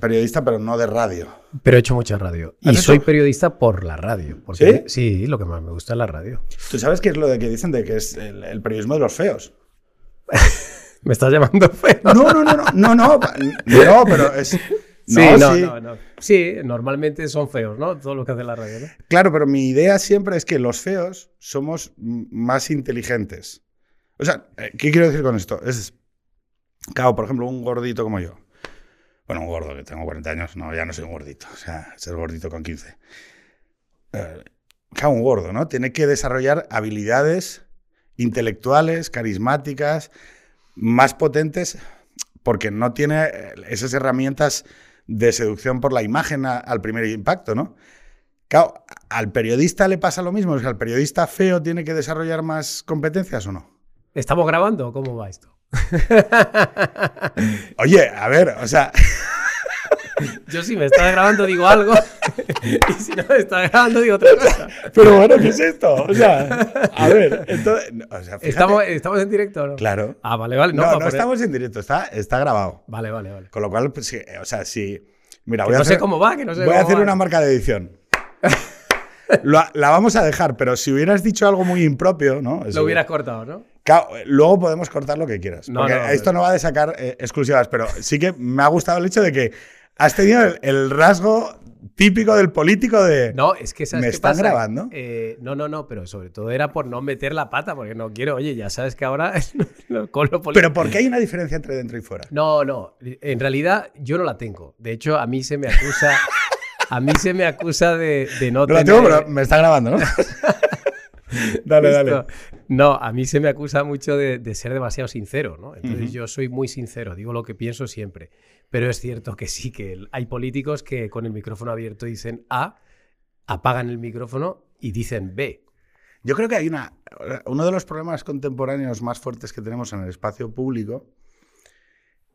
periodista, pero no de radio. Pero he hecho mucha radio. Y soy periodista por la radio. Porque, ¿Sí? lo que más me gusta es la radio. ¿Tú sabes qué es lo de que dicen de que es el, periodismo de los feos? ¿Me estás llamando feo? No, no, no, no, no, no, no, pero es... sí, no, no, no. Sí, normalmente son feos, ¿no? Todo lo que hace la radio, ¿no? Claro, pero mi idea siempre es que los feos somos más inteligentes. O sea, eh, ¿qué quiero decir con esto? Es, claro, por ejemplo, un gordito como yo. Bueno, un gordo, que tengo 40 años, no, ya no soy un gordito. O sea, ser gordito con 15. Eh, un gordo, ¿no? Tiene que desarrollar habilidades intelectuales, carismáticas, más potentes, porque no tiene eh, esas herramientas de seducción por la imagen al primer impacto, ¿no? Claro, ¿al periodista le pasa lo mismo? ¿Es que al periodista feo tiene que desarrollar más competencias o no? ¿Estamos grabando cómo va esto? Oye, a ver, o sea... Yo si me está grabando digo algo y si no me está grabando digo otra cosa. Pero bueno, ¿qué es esto? O sea, a ver, entonces, ¿Estamos, ¿Estamos en directo no? Claro. Ah, vale, vale. No, no, estamos en directo, está, está grabado. Vale, vale, vale. Con lo cual, pues, o sea, si... Mira, voy a no sé cómo va, que no sé Voy a hacer una marca de edición. la, vamos a dejar, pero si hubieras dicho algo muy impropio, ¿no? Lo hubieras cortado, ¿no? Luego podemos cortar lo que quieras. porque esto no va a de sacar eh, exclusivas, pero sí que me ha gustado el hecho de que has tenido el, rasgo típico del político de. No, es que ¿Me están grabando? Eh, no, no, no, pero sobre todo era por no meter la pata, porque no quiero. Oye, ya sabes que ahora con lo político. Pero ¿por qué hay una diferencia entre dentro y fuera? No, no. En realidad yo no la tengo. De hecho, a mí se me acusa. a mí se me acusa de, no, no La tengo, pero me está grabando, ¿no? dale, dale. No, a mí se me acusa mucho de, ser demasiado sincero, ¿no? Entonces yo soy muy sincero, digo lo que pienso siempre. Pero es cierto que sí, que hay políticos que con el micrófono abierto dicen A, apagan el micrófono y dicen B. Yo creo que hay una. Uno de los problemas contemporáneos más fuertes que tenemos en el espacio público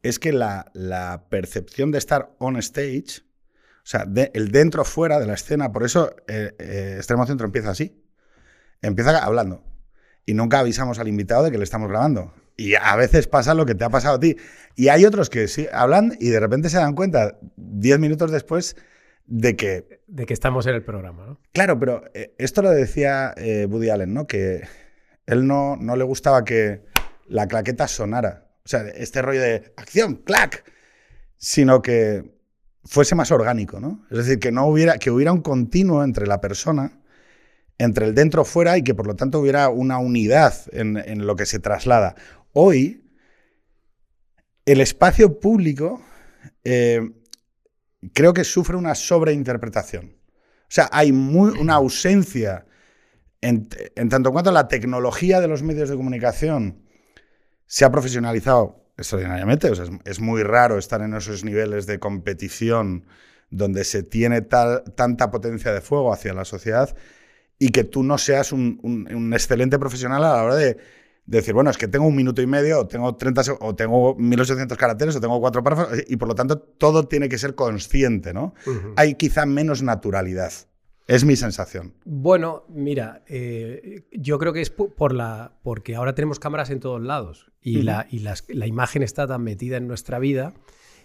es que la, percepción de estar on stage, o sea, el dentro fuera de la escena, por eso eh, eh, Extremo Centro empieza así empieza hablando y nunca avisamos al invitado de que le estamos grabando. Y a veces pasa lo que te ha pasado a ti. Y hay otros que sí hablan y de repente se dan cuenta, diez minutos después, de que... De que estamos en el programa, ¿no? Claro, pero eh, esto lo decía eh, Woody Allen, ¿no? Que él no, no le gustaba que la claqueta sonara. O sea, este rollo de acción, clac, sino que fuese más orgánico, ¿no? Es decir, que no hubiera, que hubiera un continuo entre la persona entre el dentro fuera y que por lo tanto hubiera una unidad en, lo que se traslada. Hoy, el espacio público eh, creo que sufre una sobreinterpretación. O sea, hay una ausencia en, tanto cuanto la tecnología de los medios de comunicación se ha profesionalizado extraordinariamente. O sea, es, muy raro estar en esos niveles de competición donde se tiene tanta potencia de fuego hacia la sociedad y que tú no seas un, excelente profesional a la hora de, decir, bueno, es que tengo un minuto y medio, o tengo 30 o tengo 1800 caracteres, o tengo cuatro párrafos, y por lo tanto todo tiene que ser consciente, ¿no? Hay quizá menos naturalidad. Es mi sensación. Bueno, mira, eh, yo creo que es por la, porque ahora tenemos cámaras en todos lados y, la, y la imagen está tan metida en nuestra vida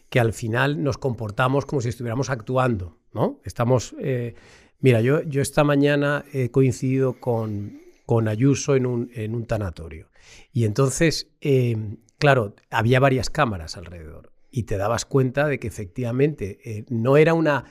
que al final nos comportamos como si estuviéramos actuando, ¿no? Estamos... Eh, Mira, yo, yo esta mañana he coincidido con, con Ayuso en un, en un tanatorio. Y entonces, eh, claro, había varias cámaras alrededor. Y te dabas cuenta de que efectivamente eh, no era una...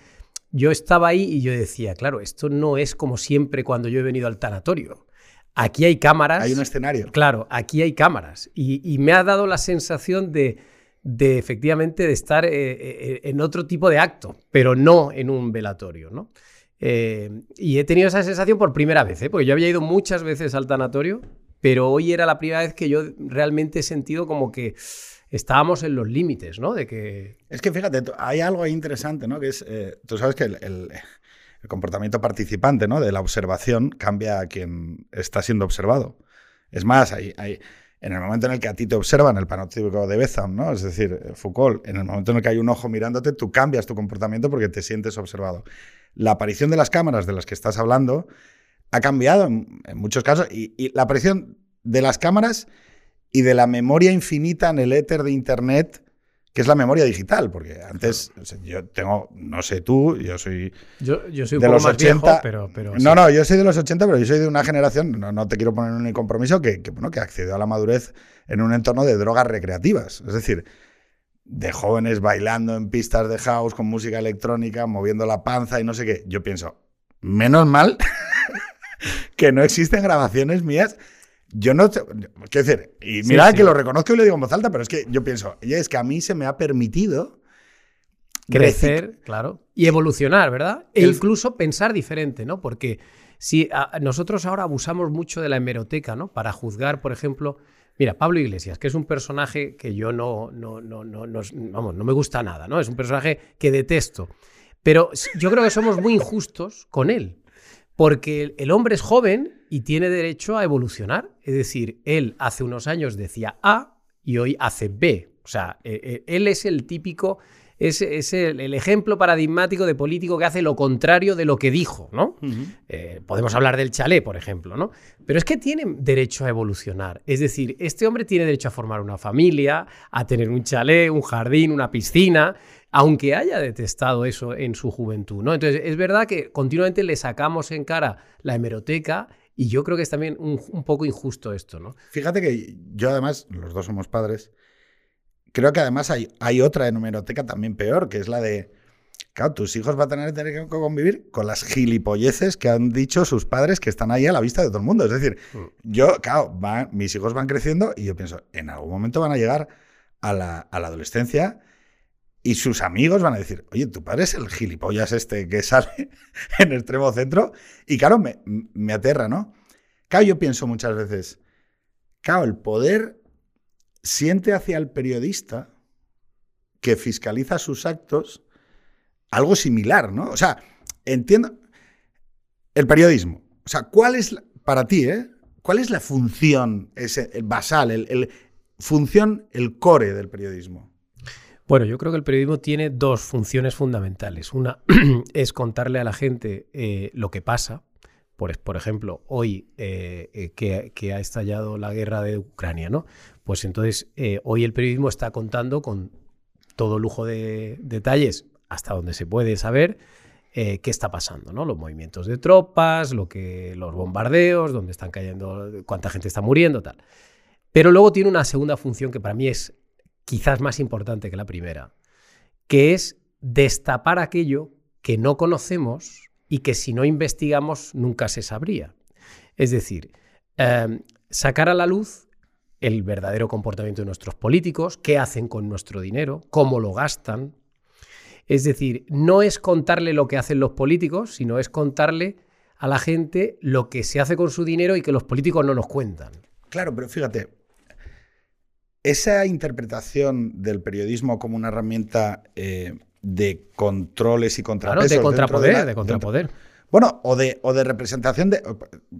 Yo estaba ahí y yo decía, claro, esto no es como siempre cuando yo he venido al tanatorio. Aquí hay cámaras. Hay un escenario. Claro, aquí hay cámaras. Y, me ha dado la sensación de, de efectivamente de estar eh, en otro tipo de acto, pero no en un velatorio, ¿no? Eh, y he tenido esa sensación por primera vez, ¿eh? porque yo había ido muchas veces al tanatorio, pero hoy era la primera vez que yo realmente he sentido como que estábamos en los límites, ¿no? De que... Es que fíjate, hay algo interesante, ¿no? Que es, eh, tú sabes que el, comportamiento participante, ¿no? De la observación cambia a quien está siendo observado. Es más, hay, hay, en el momento en el que a ti te observan, el panóptico de Betham, ¿no? Es decir, Foucault, en el momento en el que hay un ojo mirándote, tú cambias tu comportamiento porque te sientes observado la aparición de las cámaras de las que estás hablando ha cambiado en, muchos casos y, la aparición de las cámaras y de la memoria infinita en el éter de Internet que es la memoria digital, porque antes yo tengo, no sé tú, yo soy, yo, yo soy un de poco los más 80, viejo, pero, pero no, no, yo soy de los 80, pero yo soy de una generación, no, no te quiero poner en un compromiso, que, que, bueno, que accedió a la madurez en un entorno de drogas recreativas, es decir, de jóvenes bailando en pistas de house con música electrónica, moviendo la panza y no sé qué. Yo pienso, menos mal que no existen grabaciones mías yo no. Quiero decir, y mira que lo reconozco y lo digo en voz alta, pero es que yo pienso, es que a mí se me ha permitido. Crecer, claro. Y evolucionar, ¿verdad? E incluso pensar diferente, ¿no? Porque si nosotros ahora abusamos mucho de la hemeroteca, ¿no? Para juzgar, por ejemplo. Mira, Pablo Iglesias, que es un personaje que yo no, no, no, no, vamos, no me gusta nada, ¿no? Es un personaje que detesto. Pero yo creo que somos muy injustos con él. Porque el hombre es joven y tiene derecho a evolucionar. Es decir, él hace unos años decía A y hoy hace B. O sea, e, e, él es el típico, es, el, ejemplo paradigmático de político que hace lo contrario de lo que dijo, ¿no? Eh, podemos hablar del chalet, por ejemplo, ¿no? Pero es que tiene derecho a evolucionar. Es decir, este hombre tiene derecho a formar una familia, a tener un chalet, un jardín, una piscina aunque haya detestado eso en su juventud. ¿no? Entonces, es verdad que continuamente le sacamos en cara la hemeroteca y yo creo que es también un, poco injusto esto. ¿no? Fíjate que yo además, los dos somos padres, creo que además hay, hay otra hemeroteca también peor, que es la de... Claro, tus hijos van a tener, tener, que convivir con las gilipolleces que han dicho sus padres que están ahí a la vista de todo el mundo. Es decir, mm. yo, claro, mis hijos van creciendo y yo pienso, en algún momento van a llegar a la, a la adolescencia y sus amigos van a decir, oye, tu padre es el gilipollas este que sale en el extremo centro. Y claro, me, me aterra, ¿no? Claro, yo pienso muchas veces, claro, el poder siente hacia el periodista que fiscaliza sus actos algo similar, ¿no? O sea, entiendo el periodismo. O sea, ¿cuál es, para ti, eh? ¿Cuál es la función, ese, el basal, el, el función, el core del periodismo? Bueno, yo creo que el periodismo tiene dos funciones fundamentales. Una es contarle a la gente eh, lo que pasa. Por, ejemplo, hoy eh, eh, que, ha estallado la guerra de Ucrania, ¿no? Pues entonces hoy el periodismo está contando con todo lujo de detalles, hasta donde se puede saber, qué está pasando, ¿no? Los movimientos de tropas, lo que, los bombardeos, dónde están cayendo, cuánta gente está muriendo, tal. Pero luego tiene una segunda función que para mí es quizás más importante que la primera, que es destapar aquello que no conocemos y que si no investigamos nunca se sabría. Es decir, em, sacar a la luz el verdadero comportamiento de nuestros políticos, qué hacen con nuestro dinero, cómo lo gastan. Es decir, no es contarle lo que hacen los políticos, sino es contarle a la gente lo que se hace con su dinero y que los políticos no nos cuentan. Claro, pero fíjate, esa interpretación del periodismo como una herramienta eh, de controles y contrapesos. de contrapoder, de, contrapoder. bueno, o de, o de representación de.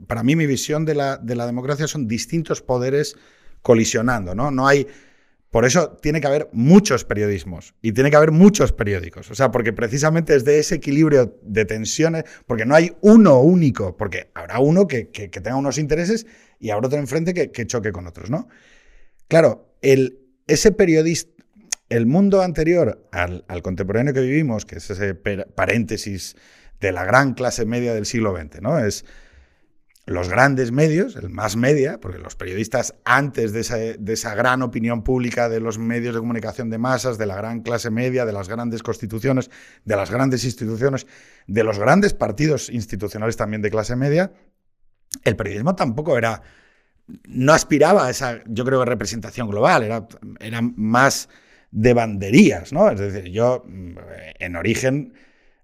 Para mí, mi visión de la, de la democracia son distintos poderes colisionando, ¿no? No hay. Por eso tiene que haber muchos periodismos y tiene que haber muchos periódicos. O sea, porque precisamente es de ese equilibrio de tensiones, porque no hay uno único, porque habrá uno que, tenga unos intereses y habrá otro enfrente que, que choque con otros, ¿no? Claro, el, ese periodista, el mundo anterior al, contemporáneo que vivimos, que es ese paréntesis de la gran clase media del siglo XX, ¿no? Es los grandes medios, el más media, porque los periodistas antes de esa, de esa, gran opinión pública de los medios de comunicación de masas, de la gran clase media, de las grandes constituciones, de las grandes instituciones, de los grandes partidos institucionales también de clase media, el periodismo tampoco era no aspiraba a esa, yo creo, representación global, era, era más de banderías, ¿no? Es decir, yo, mm, en origen,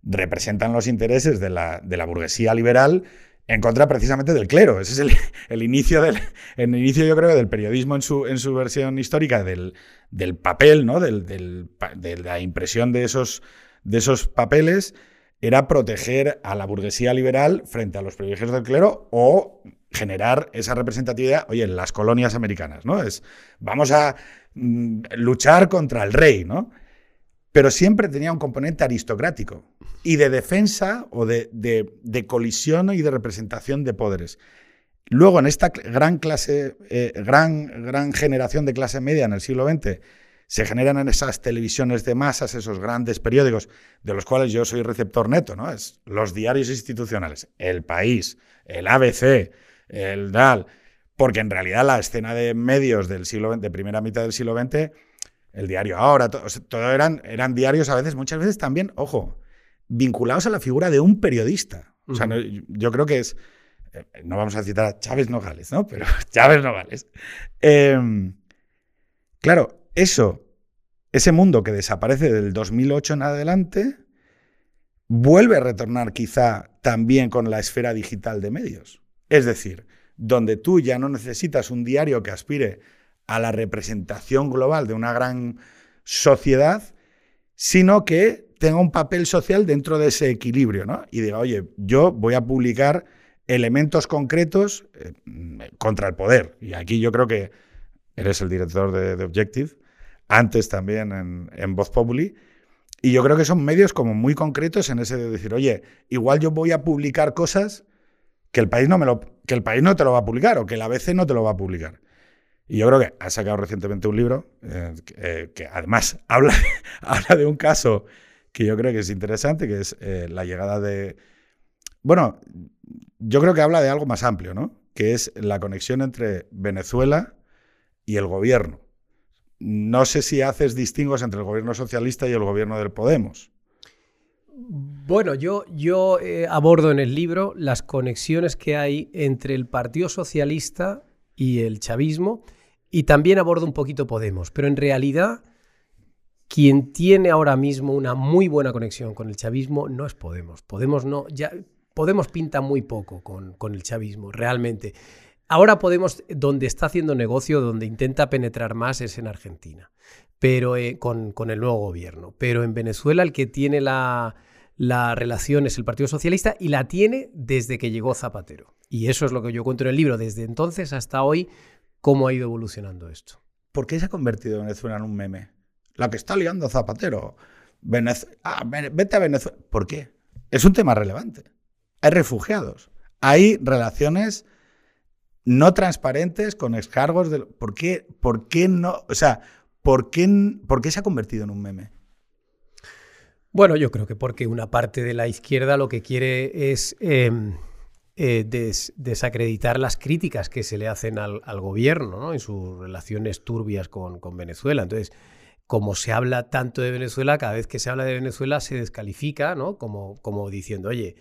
representan los intereses de la, de la burguesía liberal en contra precisamente del clero. Ese es el, inicio del el inicio, yo creo, del periodismo en su, en su versión histórica, del, del papel, ¿no? Del, de la impresión de esos, de esos papeles, era proteger a la burguesía liberal frente a los privilegios del clero o generar esa representatividad, oye, en las colonias americanas, ¿no? Es, vamos a mm, luchar contra el rey, ¿no? Pero siempre tenía un componente aristocrático y de defensa o de, colisión y de representación de poderes. Luego, en esta gran clase, eh, gran, gran generación de clase media en el siglo XX, se generan en esas televisiones de masas, esos grandes periódicos, de los cuales yo soy receptor neto, ¿no? Es los diarios institucionales, El País, el ABC, el DAL, porque en realidad la escena de medios del siglo XX, de primera mitad del siglo XX, el diario ahora, todo, eran, eran diarios a veces, muchas veces también, ojo, vinculados a la figura de un periodista. O sea, yo creo que es, eh, no vamos a citar a Chávez Nogales, ¿no? Pero Chávez Nogales. Em, claro, eso, ese mundo que desaparece del 2008 en adelante, vuelve a retornar quizá también con la esfera digital de medios. Es decir, donde tú ya no necesitas un diario que aspire a la representación global de una gran sociedad, sino que tenga un papel social dentro de ese equilibrio, ¿no? Y diga, oye, yo voy a publicar elementos concretos eh, contra el poder. Y aquí yo creo que eres el director de, Objective, antes también en, en Voz Populi, y yo creo que son medios como muy concretos en ese de decir, oye, igual yo voy a publicar cosas que el país no me lo, que el país no te lo va a publicar o que la ABC no te lo va a publicar. Y yo creo que ha sacado recientemente un libro eh, eh, que, además habla, habla de un caso que yo creo que es interesante, que es eh, la llegada de... Bueno, yo creo que habla de algo más amplio, ¿no? Que es la conexión entre Venezuela y el gobierno. No sé si haces distingos entre el gobierno socialista y el gobierno del Podemos. Bueno, yo, yo eh, abordo en el libro las conexiones que hay entre el Partido Socialista y el chavismo y también abordo un poquito Podemos, pero en realidad quien tiene ahora mismo una muy buena conexión con el chavismo no es Podemos. Podemos no, ya Podemos pinta muy poco con, con el chavismo, realmente. Ahora Podemos, donde está haciendo negocio, donde intenta penetrar más es en Argentina, pero eh, con, con, el nuevo gobierno. Pero en Venezuela el que tiene la, la relación es el Partido Socialista y la tiene desde que llegó Zapatero. Y eso es lo que yo cuento en el libro, desde entonces hasta hoy, cómo ha ido evolucionando esto. ¿Por qué se ha convertido Venezuela en un meme? La que está liando Zapatero. ah, vete a Venezuela. ¿Por qué? Es un tema relevante. Hay refugiados. Hay relaciones no transparentes con excargos de... ¿Por qué, ¿Por qué no? O sea, ¿por qué, ¿por qué se ha convertido en un meme? Bueno, yo creo que porque una parte de la izquierda lo que quiere es em, eh, desacreditar las críticas que se le hacen al, gobierno ¿no? en sus relaciones turbias con, Venezuela. Entonces, como se habla tanto de Venezuela, cada vez que se habla de Venezuela se descalifica, ¿no? Como, diciendo, oye,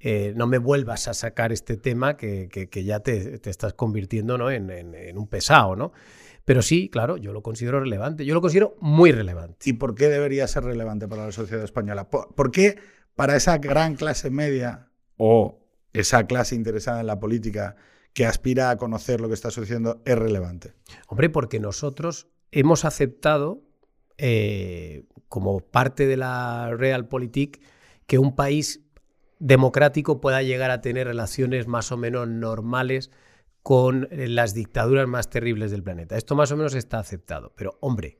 eh, no me vuelvas a sacar este tema que, ya te, estás convirtiendo ¿no? en, un pesado, ¿no? Pero sí, claro, yo lo considero relevante. Yo lo considero muy relevante. ¿Y por qué debería ser relevante para la sociedad española? ¿Por, qué para esa gran clase media o esa clase interesada en la política que aspira a conocer lo que está sucediendo es relevante? Hombre, porque nosotros hemos aceptado eh, como parte de la realpolitik que un país democrático pueda llegar a tener relaciones más o menos normales con eh, las dictaduras más terribles del planeta. Esto más o menos está aceptado. Pero, hombre,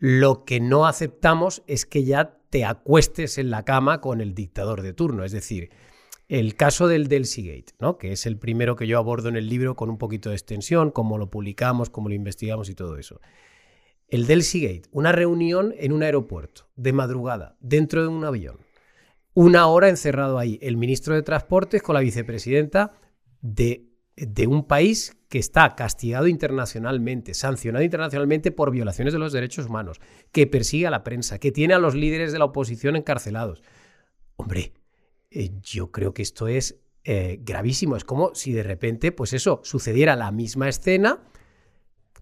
lo que no aceptamos es que ya te acuestes en la cama con el dictador de turno. Es decir, el caso del Gate, ¿no? que es el primero que yo abordo en el libro con un poquito de extensión, cómo lo publicamos, cómo lo investigamos y todo eso. El Gate, una reunión en un aeropuerto, de madrugada, dentro de un avión. Una hora encerrado ahí, el ministro de Transportes con la vicepresidenta de de un país que está castigado internacionalmente, sancionado internacionalmente por violaciones de los derechos humanos, que persigue a la prensa, que tiene a los líderes de la oposición encarcelados. Hombre, eh, yo creo que esto es eh, gravísimo. Es como si de repente, pues eso, sucediera la misma escena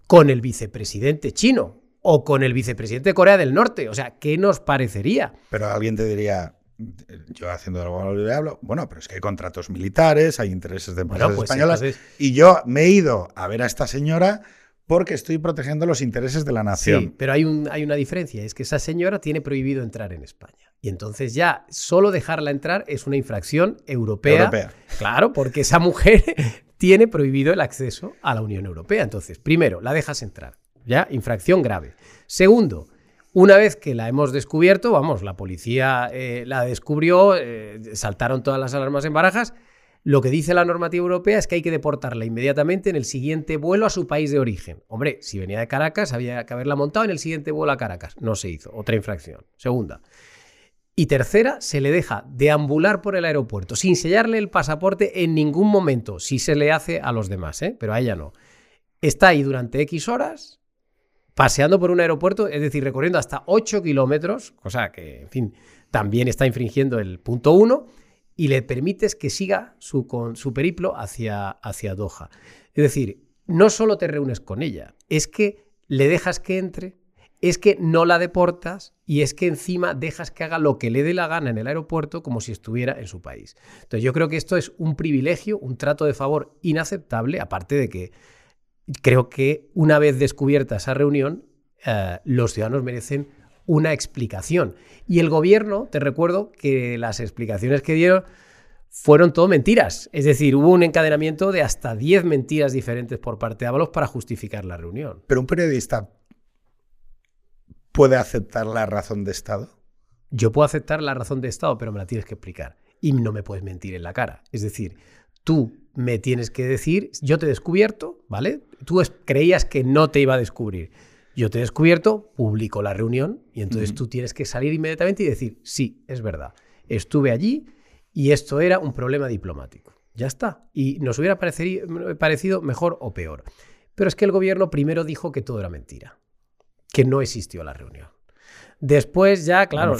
con el vicepresidente chino o con el vicepresidente de Corea del Norte. O sea, ¿qué nos parecería? Pero alguien te diría, yo haciendo algo le hablo, bueno, pero es que hay contratos militares, hay intereses de empresas pues españolas, y yo me he ido a ver a esta señora porque estoy protegiendo los intereses de la nación. Sí, pero hay, un, hay una diferencia, es que esa señora tiene prohibido entrar en España. Y entonces ya solo dejarla entrar es una infracción europea. europea. Claro, porque esa mujer tiene prohibido el acceso a la Unión Europea. Entonces, primero, la dejas entrar, ya, infracción grave. Segundo, una vez que la hemos descubierto, vamos, la policía eh, la descubrió, eh, saltaron todas las alarmas en barajas, Lo que dice la normativa europea es que hay que deportarla inmediatamente en el siguiente vuelo a su país de origen. Hombre, si venía de Caracas, había que haberla montado en el siguiente vuelo a Caracas. No se hizo. Otra infracción. Segunda. Y tercera, se le deja deambular por el aeropuerto sin sellarle el pasaporte en ningún momento, si se le hace a los demás, ¿eh? pero a ella no. Está ahí durante X horas, paseando por un aeropuerto, es decir, recorriendo hasta 8 kilómetros, cosa que, en fin, también está infringiendo el punto 1, y le permites que siga su, con, su periplo hacia, hacia Doha. Es decir, no solo te reúnes con ella, es que le dejas que entre, es que no la deportas y es que encima dejas que haga lo que le dé la gana en el aeropuerto como si estuviera en su país. Entonces yo creo que esto es un privilegio, un trato de favor inaceptable, aparte de que creo que una vez descubierta esa reunión, eh, los ciudadanos merecen una explicación. Y el gobierno, te recuerdo que las explicaciones que dieron fueron todo mentiras. Es decir, hubo un encadenamiento de hasta 10 mentiras diferentes por parte de Ábalos para justificar la reunión. Pero un periodista puede aceptar la razón de Estado? Yo puedo aceptar la razón de Estado, pero me la tienes que explicar. Y no me puedes mentir en la cara. Es decir, tú me tienes que decir, yo te he descubierto, ¿vale? Tú creías que no te iba a descubrir. Yo te he descubierto, publico la reunión y entonces tú tienes que salir inmediatamente y decir, sí, es verdad, estuve allí y esto era un problema diplomático. Ya está. Y nos hubiera parecido mejor o peor. Pero es que el gobierno primero dijo que todo era mentira que no existió la reunión. Después ya, claro,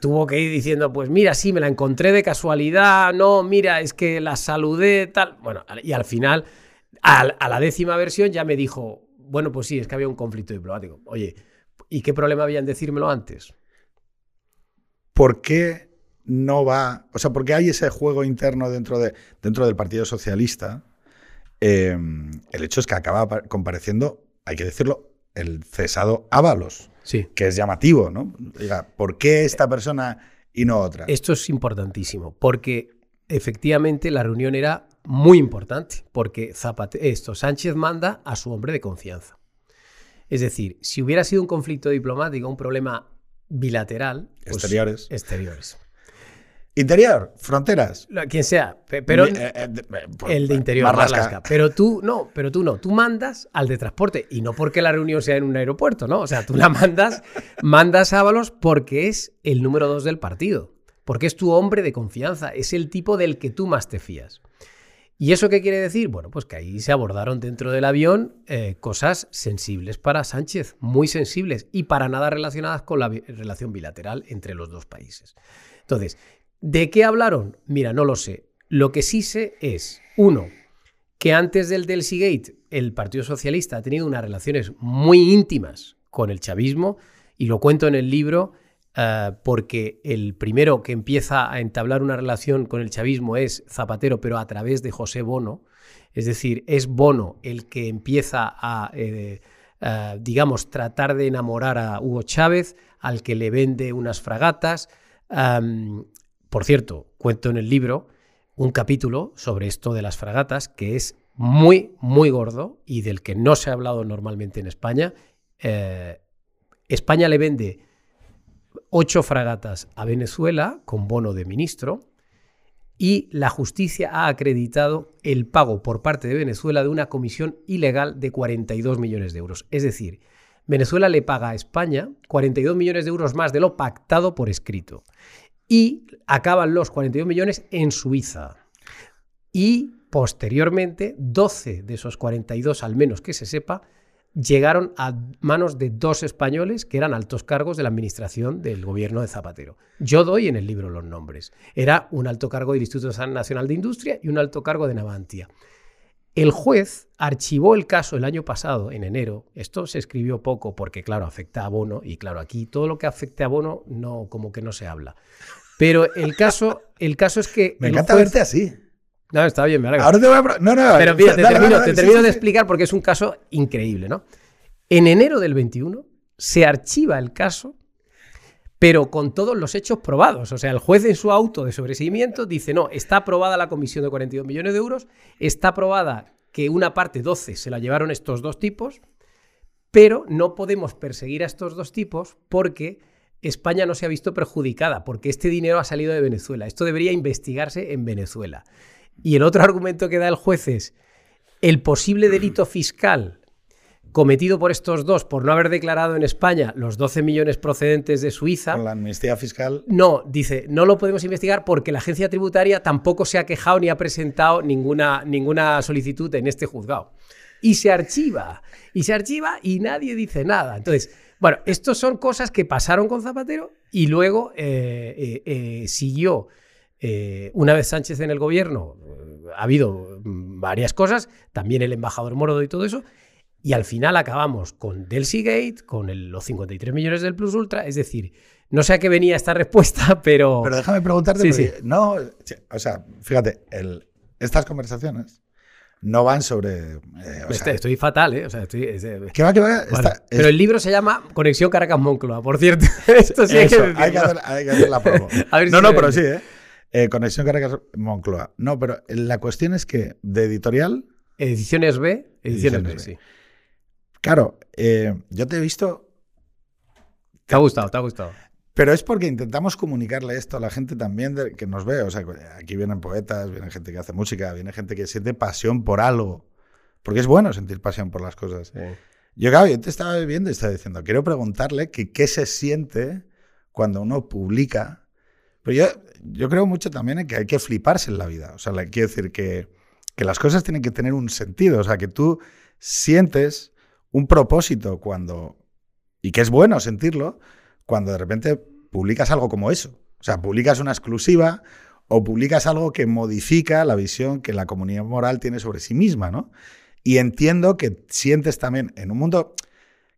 tuvo que ir diciendo, pues mira, sí, me la encontré de casualidad, no, mira, es que la saludé, tal. Bueno, y al final, a, la décima versión ya me dijo, bueno, pues sí, es que había un conflicto diplomático. Oye, ¿y qué problema había en decírmelo antes? ¿Por qué no va, o sea, por qué hay ese juego interno dentro, de, dentro del Partido Socialista? Eh, el hecho es que acaba compareciendo, hay que decirlo, el cesado Ábalos. Sí. Que es llamativo, ¿no? Diga, ¿por qué esta persona y no otra? Esto es importantísimo, porque efectivamente la reunión era muy importante, porque esto, Sánchez manda a su hombre de confianza. Es decir, si hubiera sido un conflicto diplomático, un problema bilateral. Pues exteriores. Interior, fronteras. Quien sea, pero eh, eh, pues, el de interior, Marlaska. Pero tú no, pero tú no, tú mandas al de transporte y no porque la reunión sea en un aeropuerto, ¿no? O sea, tú la mandas, mandas a Ábalos porque es el número dos del partido, porque es tu hombre de confianza, es el tipo del que tú más te fías. ¿Y eso qué quiere decir? Bueno, pues que ahí se abordaron dentro del avión eh, cosas sensibles para Sánchez, muy sensibles y para nada relacionadas con la relación bilateral entre los dos países. Entonces, ¿De qué hablaron? Mira, no lo sé. Lo que sí sé es, uno, que antes del Gate el Partido Socialista ha tenido unas relaciones muy íntimas con el chavismo, y lo cuento en el libro eh, porque el primero que empieza a entablar una relación con el chavismo es Zapatero, pero a través de José Bono. Es decir, es Bono el que empieza a, eh, eh, digamos, tratar de enamorar a Hugo Chávez, al que le vende unas fragatas. Por cierto, cuento en el libro un capítulo sobre esto de las fragatas que es muy, muy gordo y del que no se ha hablado normalmente en España. Eh, España le vende ocho fragatas a Venezuela con bono de ministro y la justicia ha acreditado el pago por parte de Venezuela de una comisión ilegal de 42 millones de euros. Es decir, Venezuela le paga a España 42 millones de euros más de lo pactado por escrito y acaban los 42 millones en Suiza. Y posteriormente, 12 de esos 42, al menos que se sepa, llegaron a manos de dos españoles que eran altos cargos de la administración del gobierno de Zapatero. Yo doy en el libro los nombres. Era un alto cargo del Instituto Nacional de Industria y un alto cargo de Navantia. El juez archivó el caso el año pasado, en enero. Esto se escribió poco porque, claro, afecta a Bono y, claro, aquí todo lo que afecte a Bono no, como que no se habla. Pero el caso, el caso es que. Me encanta verte así. No, está bien, me Ahora te voy a. No, no, Pero mira, te termino, de explicar porque es un caso increíble, ¿no? En enero del 21 se archiva el caso, pero con todos los hechos probados. O sea, el juez en su auto de sobreseimiento dice: no, está aprobada la comisión de 42 millones de euros, está aprobada que una parte 12 se la llevaron estos dos tipos, pero no podemos perseguir a estos dos tipos porque España no se ha visto perjudicada porque este dinero ha salido de Venezuela. Esto debería investigarse en Venezuela. Y el otro argumento que da el juez es el posible delito fiscal cometido por estos dos por no haber declarado en España los 12 millones procedentes de Suiza. Con la amnistía fiscal. No, dice, no lo podemos investigar porque la agencia tributaria tampoco se ha quejado ni ha presentado ninguna, ninguna solicitud en este juzgado. Y se archiva, y se archiva y nadie dice nada. Entonces, bueno, estas son cosas que pasaron con Zapatero y luego eh, eh, eh, siguió. una vez Sánchez en el gobierno, ha habido mm, varias cosas, también el embajador Morodo y todo eso, y al final acabamos con Delcy Gate, con los 53 millones del Plus Ultra. Es decir, no sé a qué venía esta respuesta, pero. Pero déjame preguntarte, sí, no, o sea, fíjate, estas conversaciones no van sobre. Eh, estoy, fatal, ¿eh? O sea, estoy, ¿Qué va, qué va? pero el libro se llama Conexión Caracas-Moncloa, por cierto. Esto sí hay, que hay, que hacer, hay, que hacer, la promo. no, no, pero sí, ¿eh? ¿eh? Conexión Caracas-Moncloa. No, pero la cuestión es que de editorial. Ediciones B, ediciones, B, sí. Claro, eh, yo te he visto. Te ha gustado, te ha gustado. Pero es porque intentamos comunicarle esto a la gente también que nos ve. O sea, aquí vienen poetas, viene gente que hace música, viene gente que siente pasión por algo. Porque es bueno sentir pasión por las cosas. Yo, claro, yo te estaba viendo y estaba diciendo, quiero preguntarle que qué se siente cuando uno publica. Pero yo, yo creo mucho también en que hay que fliparse en la vida. O sea, quiero decir que, que las cosas tienen que tener un sentido. O sea, que tú sientes un propósito cuando, y que es bueno sentirlo, cuando de repente publicas algo como eso. O sea, publicas una exclusiva o publicas algo que modifica la visión que la comunidad moral tiene sobre sí misma, ¿no? Y entiendo que sientes también en un mundo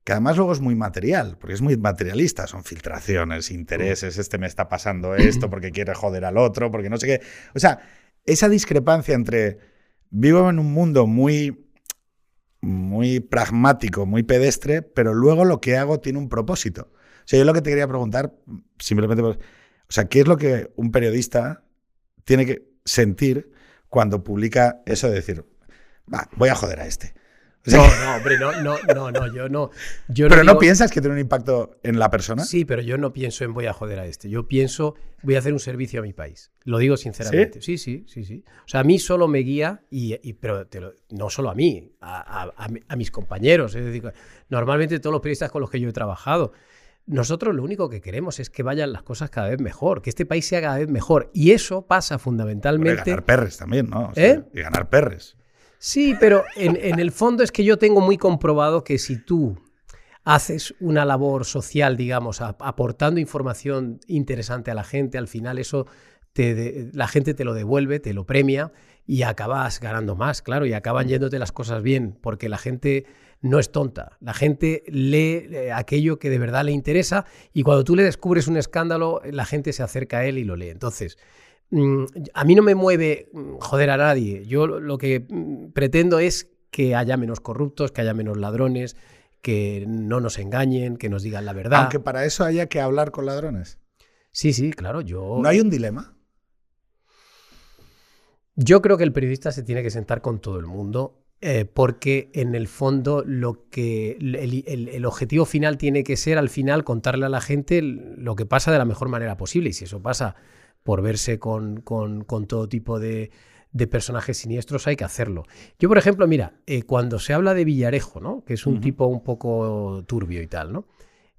que además luego es muy material, porque es muy materialista, son filtraciones, intereses, este me está pasando esto porque quiere joder al otro, porque no sé qué. O sea, esa discrepancia entre vivo en un mundo muy muy pragmático, muy pedestre, pero luego lo que hago tiene un propósito. Sea, yo lo que te quería preguntar, simplemente, o sea, ¿qué es lo que un periodista tiene que sentir cuando publica eso de decir, va, voy a joder a este? no, no, hombre, no, no, no, no, yo no. Yo ¿Pero no, piensas que tiene un impacto en la persona? Sí, pero yo no pienso en voy a joder a este. Yo pienso, voy a hacer un servicio a mi país. Lo digo sinceramente. Sí, sí, sí, sí. O sea, a mí solo me guía, y, pero no solo a mí, a, mis compañeros. Es decir, normalmente todos los periodistas con los que yo he trabajado. Nosotros lo único que queremos es que vayan las cosas cada vez mejor, que este país sea cada vez mejor. Y eso pasa fundamentalmente. Y ganar perres también, ¿no? ¿Eh? Y ganar perres. Sí, pero en, el fondo es que yo tengo muy comprobado que si tú haces una labor social, digamos, aportando información interesante a la gente, al final eso te la gente te lo devuelve, te lo premia y acabas ganando más, claro, y acaban yéndote las cosas bien, porque la gente no es tonta, la gente lee eh, aquello que de verdad le interesa y cuando tú le descubres un escándalo, la gente se acerca a él y lo lee. Entonces, Mm, a mí no me mueve mm, joder a nadie. Yo lo que mm, pretendo es que haya menos corruptos, que haya menos ladrones, que no nos engañen, que nos digan la verdad. Aunque para eso haya que hablar con ladrones. Sí, sí, claro, yo... ¿No hay un dilema? Yo creo que el periodista se tiene que sentar con todo el mundo eh, porque en el fondo lo que el, objetivo final tiene que ser al final contarle a la gente lo que pasa de la mejor manera posible y si eso pasa por verse con, todo tipo de, personajes siniestros, hay que hacerlo. Yo, por ejemplo, mira, eh, cuando se habla de Villarejo, ¿no? que es un tipo un poco turbio y tal, ¿no?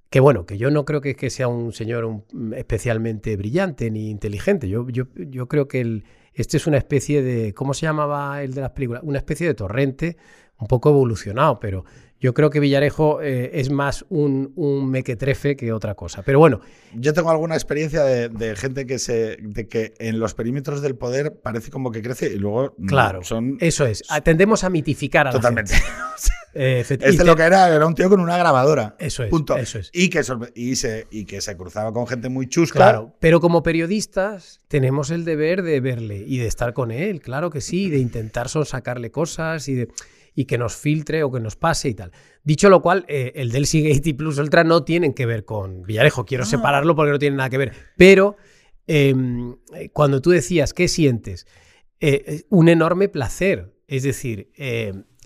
que bueno, que yo no creo que, que sea un señor especialmente brillante ni inteligente. Yo, yo, yo creo que el, este es una especie de, ¿cómo se llamaba el de las películas? Una especie de torrente un poco evolucionado, pero yo creo que Villarejo eh, es más un, un, mequetrefe que otra cosa. Pero bueno. Yo tengo alguna experiencia de, gente que se. de que en los perímetros del poder parece como que crece y luego. Claro. Son, eso es. Tendemos a mitificar a Totalmente. la gente. Eh, este lo que era era un tío con una grabadora. Eso es. Punto. Eso es. Y que, y, se, y que se cruzaba con gente muy chusca. Claro. Pero como periodistas tenemos el deber de verle y de estar con él, claro que sí, de intentar sacarle cosas y de y que nos filtre o que nos pase y tal. Dicho lo cual, eh, el del Gate y Plus Ultra no tienen que ver con Villarejo. Quiero ah. separarlo porque no tiene nada que ver. Pero em, eh, cuando tú decías, ¿qué sientes? Eh, un enorme placer. Es decir,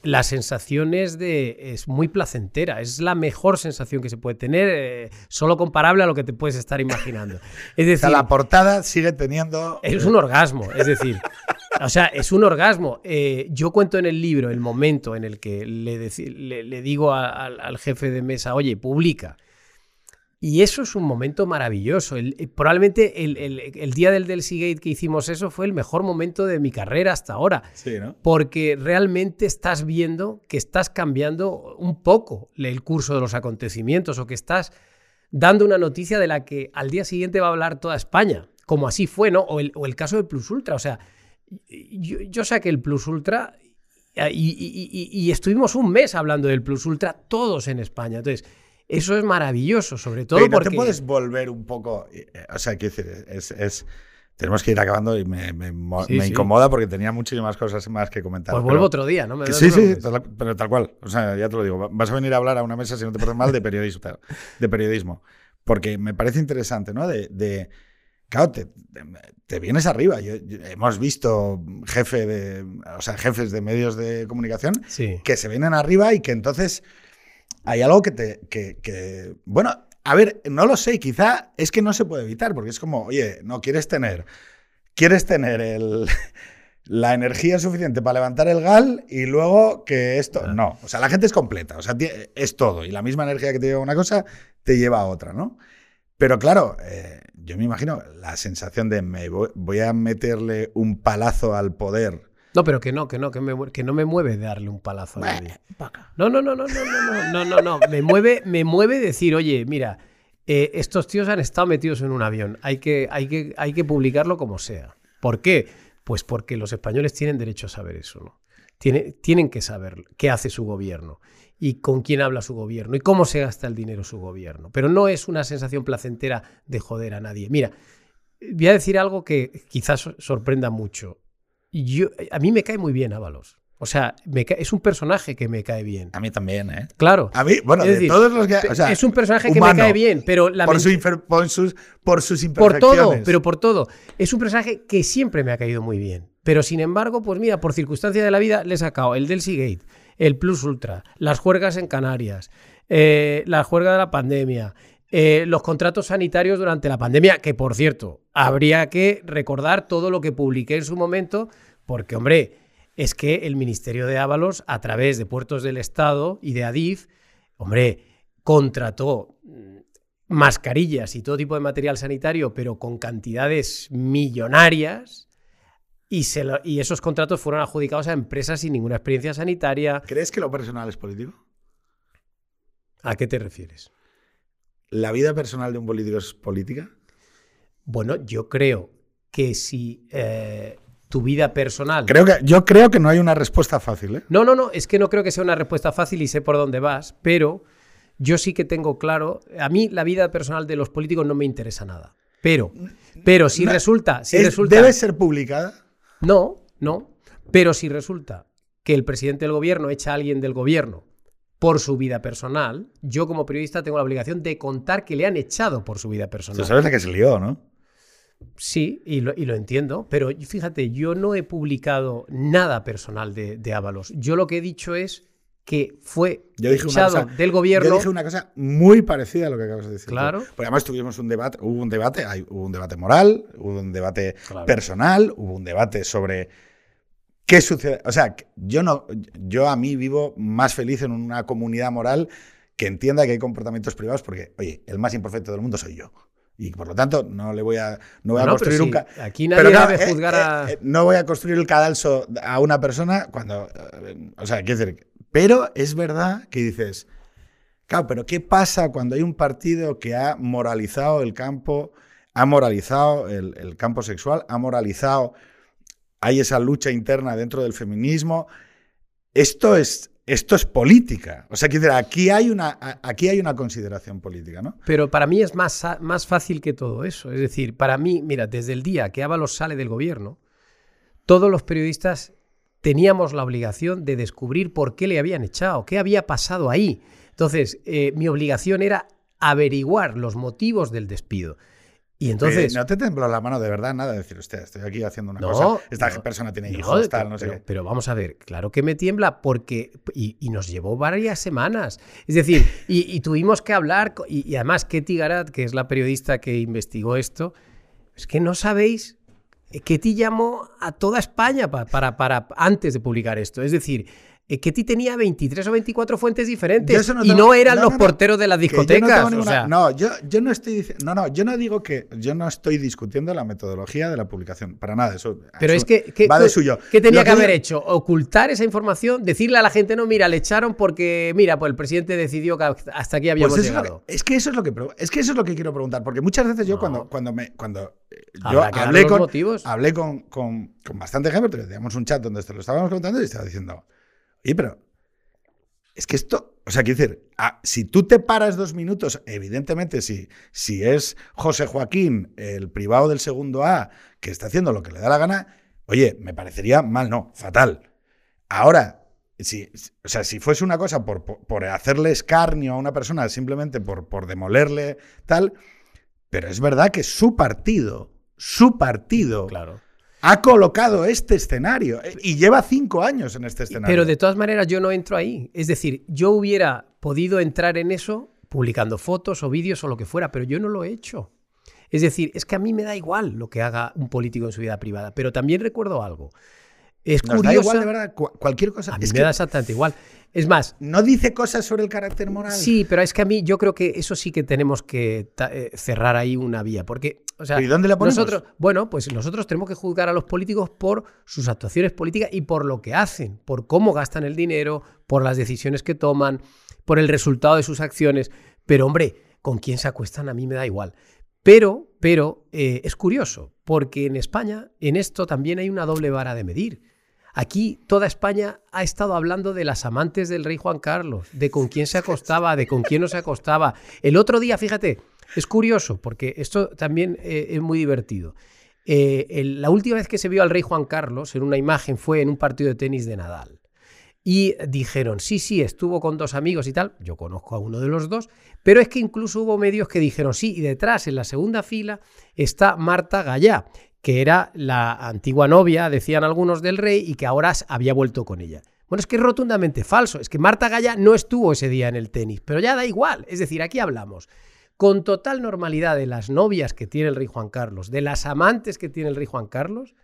la sensación es, de, es muy placentera, es la mejor sensación que se puede tener, solo comparable a lo que te puedes estar imaginando. Es decir, la portada sigue teniendo... Es un orgasmo, es decir, O sea, es un orgasmo. Eh, yo cuento en el libro el momento en el que le, le, digo al jefe de mesa, oye, publica. Y eso es un momento maravilloso. Eh, probablemente el, día del Delcy Gate que hicimos eso fue el mejor momento de mi carrera hasta ahora. Sí, ¿no? Porque realmente estás viendo que estás cambiando un poco el curso de los acontecimientos o que estás dando una noticia de la que al día siguiente va a hablar toda España, como así fue, ¿no? O el, caso del Plus Ultra. O sea, yo, yo saqué el Plus Ultra y, y estuvimos un mes hablando del Plus Ultra todos en España. Entonces eso es maravilloso, sobre todo Pero porque... te puedes volver un poco... Eh, o sea, quiero decir, es, tenemos que ir acabando y me, incomoda porque tenía muchísimas cosas más que comentar. Pues vuelvo otro día, ¿no? sí, sí, pero tal cual. O sea, ya te lo digo. Vas a venir a hablar a una mesa, si no te pones mal, de periodismo. De periodismo. Porque me parece interesante, ¿no? De, claro, te, vienes arriba. hemos visto jefe de, o sea, jefes de medios de comunicación que se vienen arriba y que entonces hay algo que te. Que, bueno, a ver, no lo sé, quizá es que no se puede evitar, porque es como, oye, no quieres tener. Quieres tener el, la energía suficiente para levantar el gal y luego que esto. No, o sea, la gente es completa, o sea, es todo. Y la misma energía que te lleva a una cosa te lleva a otra, ¿no? Pero claro, eh, yo me imagino la sensación de me voy a meterle un palazo al poder no, pero que no, que no, que, me, que no me mueve darle un palazo a nadie. No, no, no, no, no, no, no, no, no, Me mueve, me mueve decir, oye, mira, eh, estos tíos han estado metidos en un avión. Hay que, hay, que, hay que publicarlo como sea. ¿Por qué? Pues porque los españoles tienen derecho a saber eso, ¿no? tienen que saber qué hace su gobierno y con quién habla su gobierno y cómo se gasta el dinero su gobierno. Pero no es una sensación placentera de joder a nadie. Mira, voy a decir algo que quizás sorprenda mucho yo, a mí me cae muy bien Ábalos. O sea, es un personaje que me cae bien. A mí también, ¿eh? Claro. A mí, bueno, de todos los que. es un personaje que me cae bien, pero. por, sus, por sus imperfecciones. Por todo, pero por todo. Es un personaje que siempre me ha caído muy bien. Pero sin embargo, pues mira, por circunstancia de la vida le he sacado el del Seagate, el Plus Ultra, las juergas en Canarias, eh, la juerga de la pandemia, eh, los contratos sanitarios durante la pandemia, que por cierto, habría que recordar todo lo que publiqué en su momento, porque, hombre, es que el Ministerio de Ábalos, a través de Puertos del Estado y de Adif, hombre, contrató mm, mascarillas y todo tipo de material sanitario, pero con cantidades millonarias, y, y esos contratos fueron adjudicados a empresas sin ninguna experiencia sanitaria. ¿Crees que lo personal es político? ¿A qué te refieres? ¿La vida personal de un político es política? Bueno, yo creo que si eh, tu vida personal. Creo que, yo creo que no hay una respuesta fácil. ¿eh? No, no, no, es que no creo que sea una respuesta fácil y sé por dónde vas, pero yo sí que tengo claro. A mí la vida personal de los políticos no me interesa nada. Pero, pero si resulta. Si resulta ¿Debe ser publicada? No, no. Pero si resulta que el presidente del gobierno echa a alguien del gobierno por su vida personal, yo como periodista tengo la obligación de contar que le han echado por su vida personal. Tú sabes la que se lió, ¿no? Sí, y lo, entiendo, pero fíjate, yo no he publicado nada personal de, de Ábalos. Yo lo que he dicho es que fue echado del gobierno. Yo dije una cosa muy parecida a lo que acabas de decir. Claro. Porque además tuvimos un debate, hubo un debate, hubo un debate moral, hubo un debate personal, hubo un debate sobre ¿Qué sucede? O sea, yo no, yo a mí vivo más feliz en una comunidad moral que entienda que hay comportamientos privados, porque, oye, el más imperfecto del mundo soy yo. Y por lo tanto, no le voy a, no voy a construir un. aquí nadie debe eh, juzgar eh, a. Eh, no voy a construir el cadalso a una persona cuando. O sea, quiero decir. Pero es verdad que dices. Claro, pero ¿qué pasa cuando hay un partido que ha moralizado el campo, ha moralizado el campo sexual, ha moralizado hay esa lucha interna dentro del feminismo. Esto es, esto es política. O sea, aquí hay una, aquí hay una consideración política, ¿no? Pero para mí es más, más fácil que todo eso. Es decir, para mí, mira, desde el día que Ábalos sale del gobierno, todos los periodistas teníamos la obligación de descubrir por qué le habían echado, qué había pasado ahí. Entonces, eh, mi obligación era averiguar los motivos del despido. Y entonces. no te tembló la mano de verdad nada de decir, usted, estoy aquí haciendo una cosa. Esta persona tiene hijos, tal, no sé pero, Pero vamos a ver, claro que me tiembla porque. Y, nos llevó varias semanas. Es decir, y, tuvimos que hablar. Y, además, Ketty Garat, que es la periodista que investigó esto, es que no sabéis Ketty llamó a toda España para, para, antes de publicar esto. Es decir, eh, Ketty tenía 23 o 24 fuentes diferentes y no eran los porteros de las discotecas. no, yo, yo, no estoy diciendo, no, no, yo no digo que yo no estoy discutiendo la metodología de la publicación, para nada, eso, Pero es que, va de suyo. ¿Qué tenía que, haber hecho? Ocultar esa información, decirle a la gente, no, mira, le echaron porque, mira, pues el presidente decidió que hasta aquí habíamos pues llegado. Es que, eso es lo que es que eso es lo que quiero preguntar, porque muchas veces yo cuando cuando me cuando eh, yo hablé con, hablé con, con, con bastante gente, pero teníamos un chat donde te lo estábamos contando y estaba diciendo, oye, pero es que esto, o sea, quiero decir, si tú te paras dos minutos, evidentemente, si, si es José Joaquín, el privado del segundo A, que está haciendo lo que le da la gana, oye, me parecería mal, no, fatal. Ahora, si, o sea, si fuese una cosa por, por, hacerle escarnio a una persona, simplemente por, por demolerle, tal, pero es verdad que su partido, su partido, claro ha colocado este escenario eh, y lleva cinco años en este escenario. Pero de todas maneras yo no entro ahí. Es decir, yo hubiera podido entrar en eso publicando fotos o vídeos o lo que fuera, pero yo no lo he hecho. Es decir, es que a mí me da igual lo que haga un político en su vida privada, pero también recuerdo algo. Es curioso. Da igual, de verdad, cualquier cosa. A mí me da exactamente igual. Es más. No dice cosas sobre el carácter moral. Sí, pero es que a mí yo creo que eso sí que tenemos que eh, cerrar ahí una vía. Porque, o sea, ¿Y dónde la ponemos? Nosotros, bueno, pues nosotros tenemos que juzgar a los políticos por sus actuaciones políticas y por lo que hacen, por cómo gastan el dinero, por las decisiones que toman, por el resultado de sus acciones. Pero, hombre, con quién se acuestan a mí me da igual. Pero, pero eh, es curioso, porque en España en esto también hay una doble vara de medir. Aquí toda España ha estado hablando de las amantes del rey Juan Carlos, de con quién se acostaba, de con quién no se acostaba. El otro día, fíjate, es curioso, porque esto también eh, es muy divertido. Eh, la última vez que se vio al rey Juan Carlos en una imagen fue en un partido de tenis de Nadal. Y dijeron, sí, sí, estuvo con dos amigos y tal. Yo conozco a uno de los dos, pero es que incluso hubo medios que dijeron, sí, y detrás, en la segunda fila, está Marta Gallá, que era la antigua novia, decían algunos del rey, y que ahora había vuelto con ella. Bueno, es que es rotundamente falso. Es que Marta Gaya no estuvo ese día en el tenis, pero ya da igual. Es decir, aquí hablamos con total normalidad de las novias que tiene el rey Juan Carlos, de las amantes que tiene el rey Juan Carlos,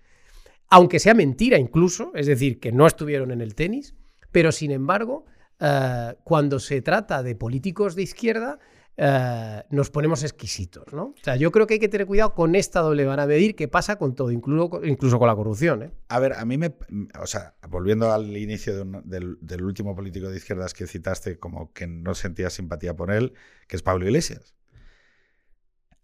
aunque sea mentira incluso, es decir, que no estuvieron en el tenis, pero sin embargo, eh, cuando se trata de políticos de izquierda, eh, nos ponemos exquisitos, ¿no? O sea, yo creo que hay que tener cuidado con esta doble vara medir que pasa con todo, incluso, incluso con la corrupción. ¿eh? A ver, a mí me. O sea, volviendo al inicio del, del, último político de izquierdas que citaste, como que no sentía simpatía por él, que es Pablo Iglesias.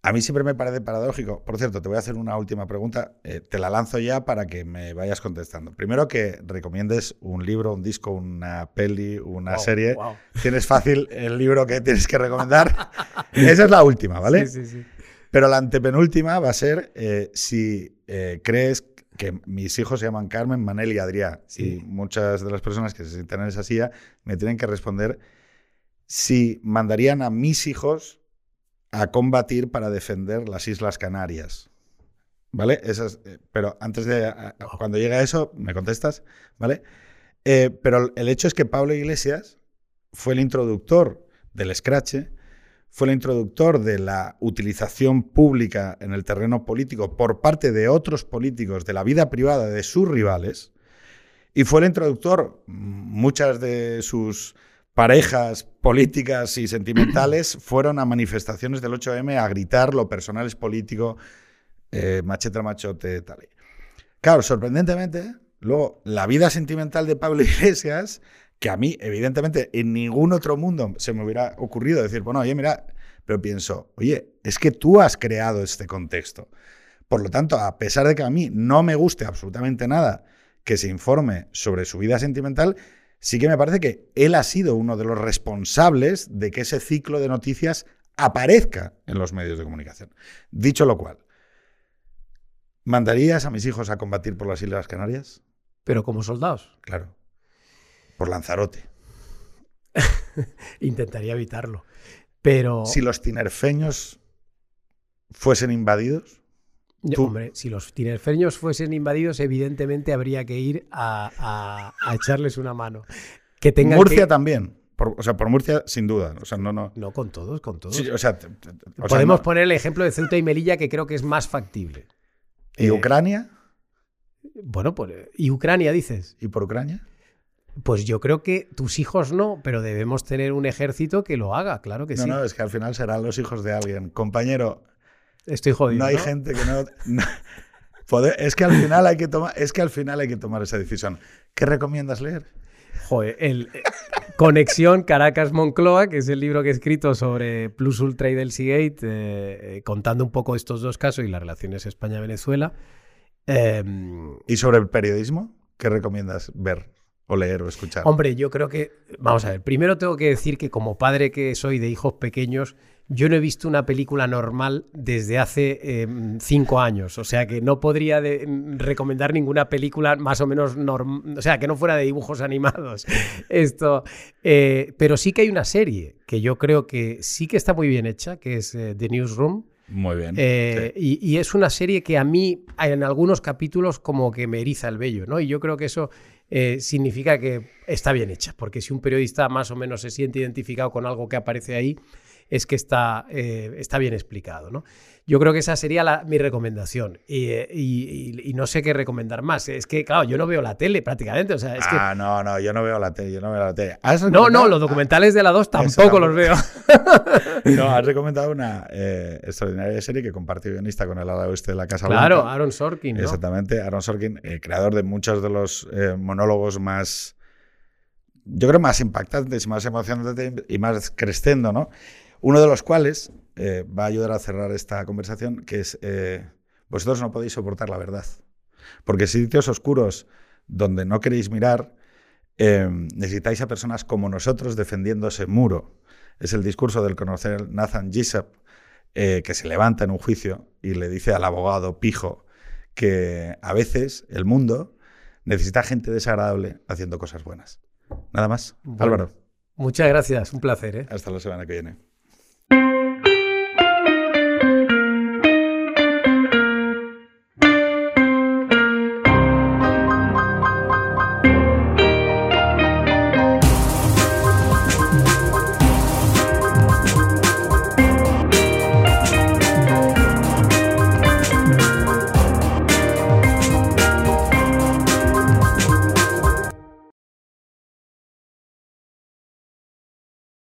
A mí siempre me parece paradójico. Por cierto, te voy a hacer una última pregunta. Eh, te la lanzo ya para que me vayas contestando. Primero que recomiendes un libro, un disco, una peli, una serie. Tienes fácil el libro que tienes que recomendar. Esa es la última, ¿vale? Sí, sí, sí. Pero la antepenúltima va a ser eh, si eh, crees que mis hijos se llaman Carmen, Manel y Adrián. Y muchas de las personas que se sientan en esa silla me tienen que responder si mandarían a mis hijos a combatir para defender las Islas Canarias. ¿Vale? Esas, eh, pero antes de. cuando llegue a eso, me contestas, ¿vale? Eh, pero el hecho es que Pablo Iglesias fue el introductor del Scratch, fue el introductor de la utilización pública en el terreno político por parte de otros políticos de la vida privada de sus rivales, y fue el introductor, muchas de sus parejas políticas y sentimentales fueron a manifestaciones del 8M a gritar lo personal es político, eh, machete machote, tal. Claro, sorprendentemente, luego la vida sentimental de Pablo Iglesias, que a mí, evidentemente, en ningún otro mundo se me hubiera ocurrido decir, bueno, oye, mira, pero pienso, oye, es que tú has creado este contexto. Por lo tanto, a pesar de que a mí no me guste absolutamente nada que se informe sobre su vida sentimental, sí que me parece que él ha sido uno de los responsables de que ese ciclo de noticias aparezca en los medios de comunicación. Dicho lo cual, ¿mandarías a mis hijos a combatir por las Islas Canarias? Pero como soldados. Claro. Por Lanzarote. Intentaría evitarlo. Pero. Si los tinerfeños fuesen invadidos. Hombre, si los tinerfeños fuesen invadidos, evidentemente habría que ir a, echarles una mano. Que Murcia también. o sea, por Murcia, sin duda. O sea, no, no. No, con todos, con todos. o sea, Podemos poner el ejemplo de Ceuta y Melilla, que creo que es más factible. ¿Y eh, Ucrania? Bueno, pues, ¿y Ucrania dices? ¿Y por Ucrania? Pues yo creo que tus hijos no, pero debemos tener un ejército que lo haga, claro que no, sí. No, es que al final serán los hijos de alguien. Compañero, Estoy jodido. no hay gente que no, no- Poder- es que al final hay que tomar, es que al final hay que tomar esa decisión. ¿Qué recomiendas leer? Joder, el eh, Conexión Caracas-Moncloa, que es el libro que he escrito sobre Plus Ultra y Delcy Gate, eh, eh, contando un poco estos dos casos y las relaciones España-Venezuela. Eh, ¿Y sobre el periodismo? ¿Qué recomiendas ver o leer o escuchar? Hombre, yo creo que, vamos a ver, primero tengo que decir que como padre que soy de hijos pequeños, yo no he visto una película normal desde hace eh, cinco años, o sea que no podría de- recomendar ninguna película más o menos normal, o sea que no fuera de dibujos animados. Esto, eh, pero sí que hay una serie que yo creo que sí que está muy bien hecha, que es eh, The Newsroom. Muy bien. Eh, y, y es una serie que a mí, en algunos capítulos, como que me eriza el vello, ¿no? Y yo creo que eso eh, significa que está bien hecha, porque si un periodista más o menos se siente identificado con algo que aparece ahí, es que está, eh, está bien explicado, ¿no? Yo creo que esa sería la- mi recomendación. Y, eh, y- y- y no sé qué recomendar más. Es que, claro, yo no veo la tele prácticamente. O sea, es que. ah, no, no, yo no veo la tele, yo no veo la tele. ¿Has No, no, los documentales de la 2 Eso tampoco los veo. No, has recomendado una eh, extraordinaria serie que compartió guionista con el ala oeste de la Casa Claro, Blanca. Aaron Sorkin, ¿no? Exactamente, Aaron Sorkin, el creador de muchos de los eh, monólogos más, yo creo, más impactantes y más emocionantes y más crescendo, ¿no? Uno de los cuales eh, va a ayudar a cerrar esta conversación, que es, eh, vosotros no podéis soportar la verdad. Porque sitios oscuros donde no queréis mirar, eh, necesitáis a personas como nosotros defendiendo ese muro. Es el discurso del conocer Nathan eh, que se levanta en un juicio y le dice al abogado pijo que a veces el mundo necesita gente desagradable haciendo cosas buenas. Nada más. Bueno. Álvaro, Muchas gracias, un placer, ¿eh? hasta la semana que viene.